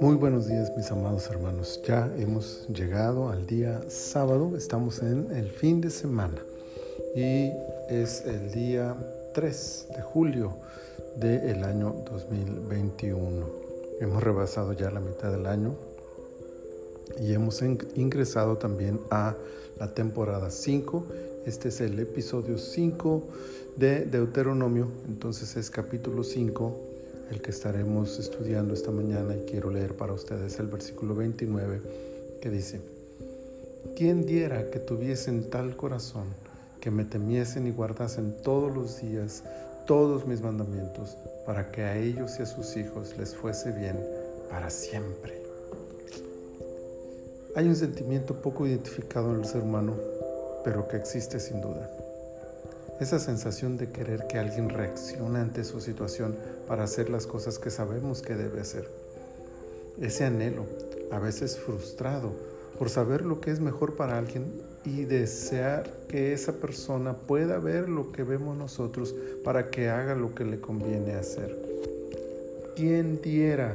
Muy buenos días mis amados hermanos. Ya hemos llegado al día sábado, estamos en el fin de semana y es el día 3 de julio del año 2021. Hemos rebasado ya la mitad del año y hemos ingresado también a la temporada 5. Este es el episodio 5 de Deuteronomio, entonces es capítulo 5 el que estaremos estudiando esta mañana y quiero leer para ustedes el versículo 29 que dice, ¿quién diera que tuviesen tal corazón que me temiesen y guardasen todos los días todos mis mandamientos para que a ellos y a sus hijos les fuese bien para siempre? Hay un sentimiento poco identificado en el ser humano, pero que existe sin duda. Esa sensación de querer que alguien reaccione ante su situación para hacer las cosas que sabemos que debe hacer. Ese anhelo, a veces frustrado, por saber lo que es mejor para alguien y desear que esa persona pueda ver lo que vemos nosotros para que haga lo que le conviene hacer. ¿Quién diera?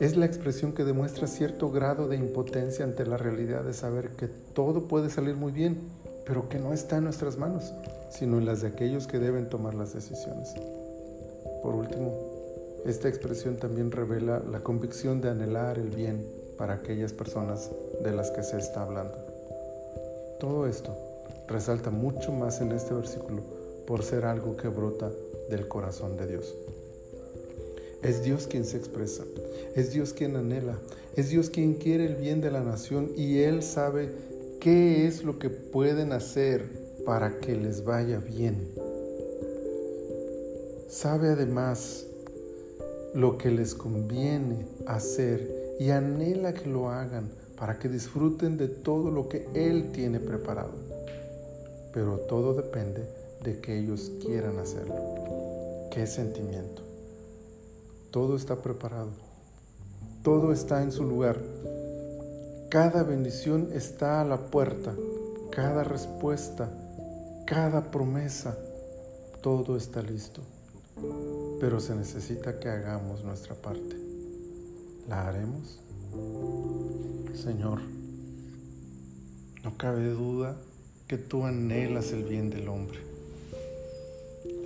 Es la expresión que demuestra cierto grado de impotencia ante la realidad de saber que todo puede salir muy bien pero que no está en nuestras manos, sino en las de aquellos que deben tomar las decisiones. Por último, esta expresión también revela la convicción de anhelar el bien para aquellas personas de las que se está hablando. Todo esto resalta mucho más en este versículo por ser algo que brota del corazón de Dios. Es Dios quien se expresa, es Dios quien anhela, es Dios quien quiere el bien de la nación y Él sabe qué es lo que pueden hacer para que les vaya bien. Sabe además lo que les conviene hacer y anhela que lo hagan para que disfruten de todo lo que Él tiene preparado. Pero todo depende de que ellos quieran hacerlo. ¿Qué sentimiento? Todo está preparado. Todo está en su lugar cada bendición está a la puerta, cada respuesta, cada promesa, todo está listo. Pero se necesita que hagamos nuestra parte. ¿La haremos? Señor, no cabe duda que tú anhelas el bien del hombre.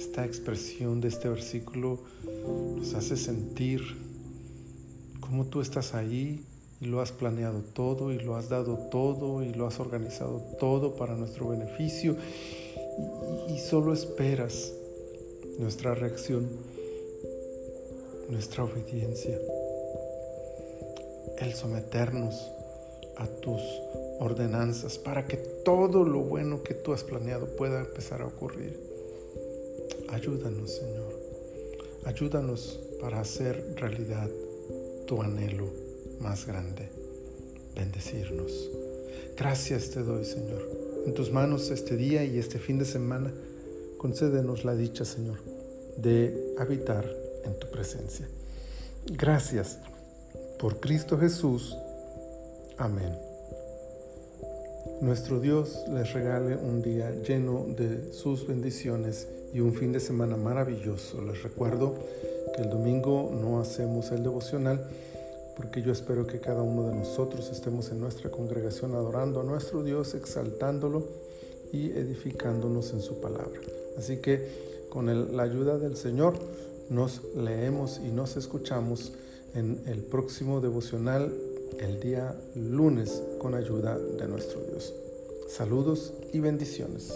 Esta expresión de este versículo nos hace sentir cómo tú estás ahí y lo has planeado todo y lo has dado todo y lo has organizado todo para nuestro beneficio y, solo esperas nuestra reacción, nuestra obediencia, el someternos a tus ordenanzas para que todo lo bueno que tú has planeado pueda empezar a ocurrir. Ayúdanos, Señor. Ayúdanos para hacer realidad tu anhelo más grande, bendecirnos. Gracias te doy, Señor. En tus manos este día y este fin de semana, concédenos la dicha, Señor, de habitar en tu presencia. Gracias por Cristo Jesús. Amén. Nuestro Dios les regale un día lleno de sus bendiciones y un fin de semana maravilloso. Les recuerdo que el domingo no hacemos el devocional porque yo espero que cada uno de nosotros estemos en nuestra congregación adorando a nuestro Dios, exaltándolo y edificándonos en su palabra. Así que con la ayuda del Señor nos leemos y nos escuchamos en el próximo devocional el día lunes con ayuda de nuestro Dios. Saludos y bendiciones.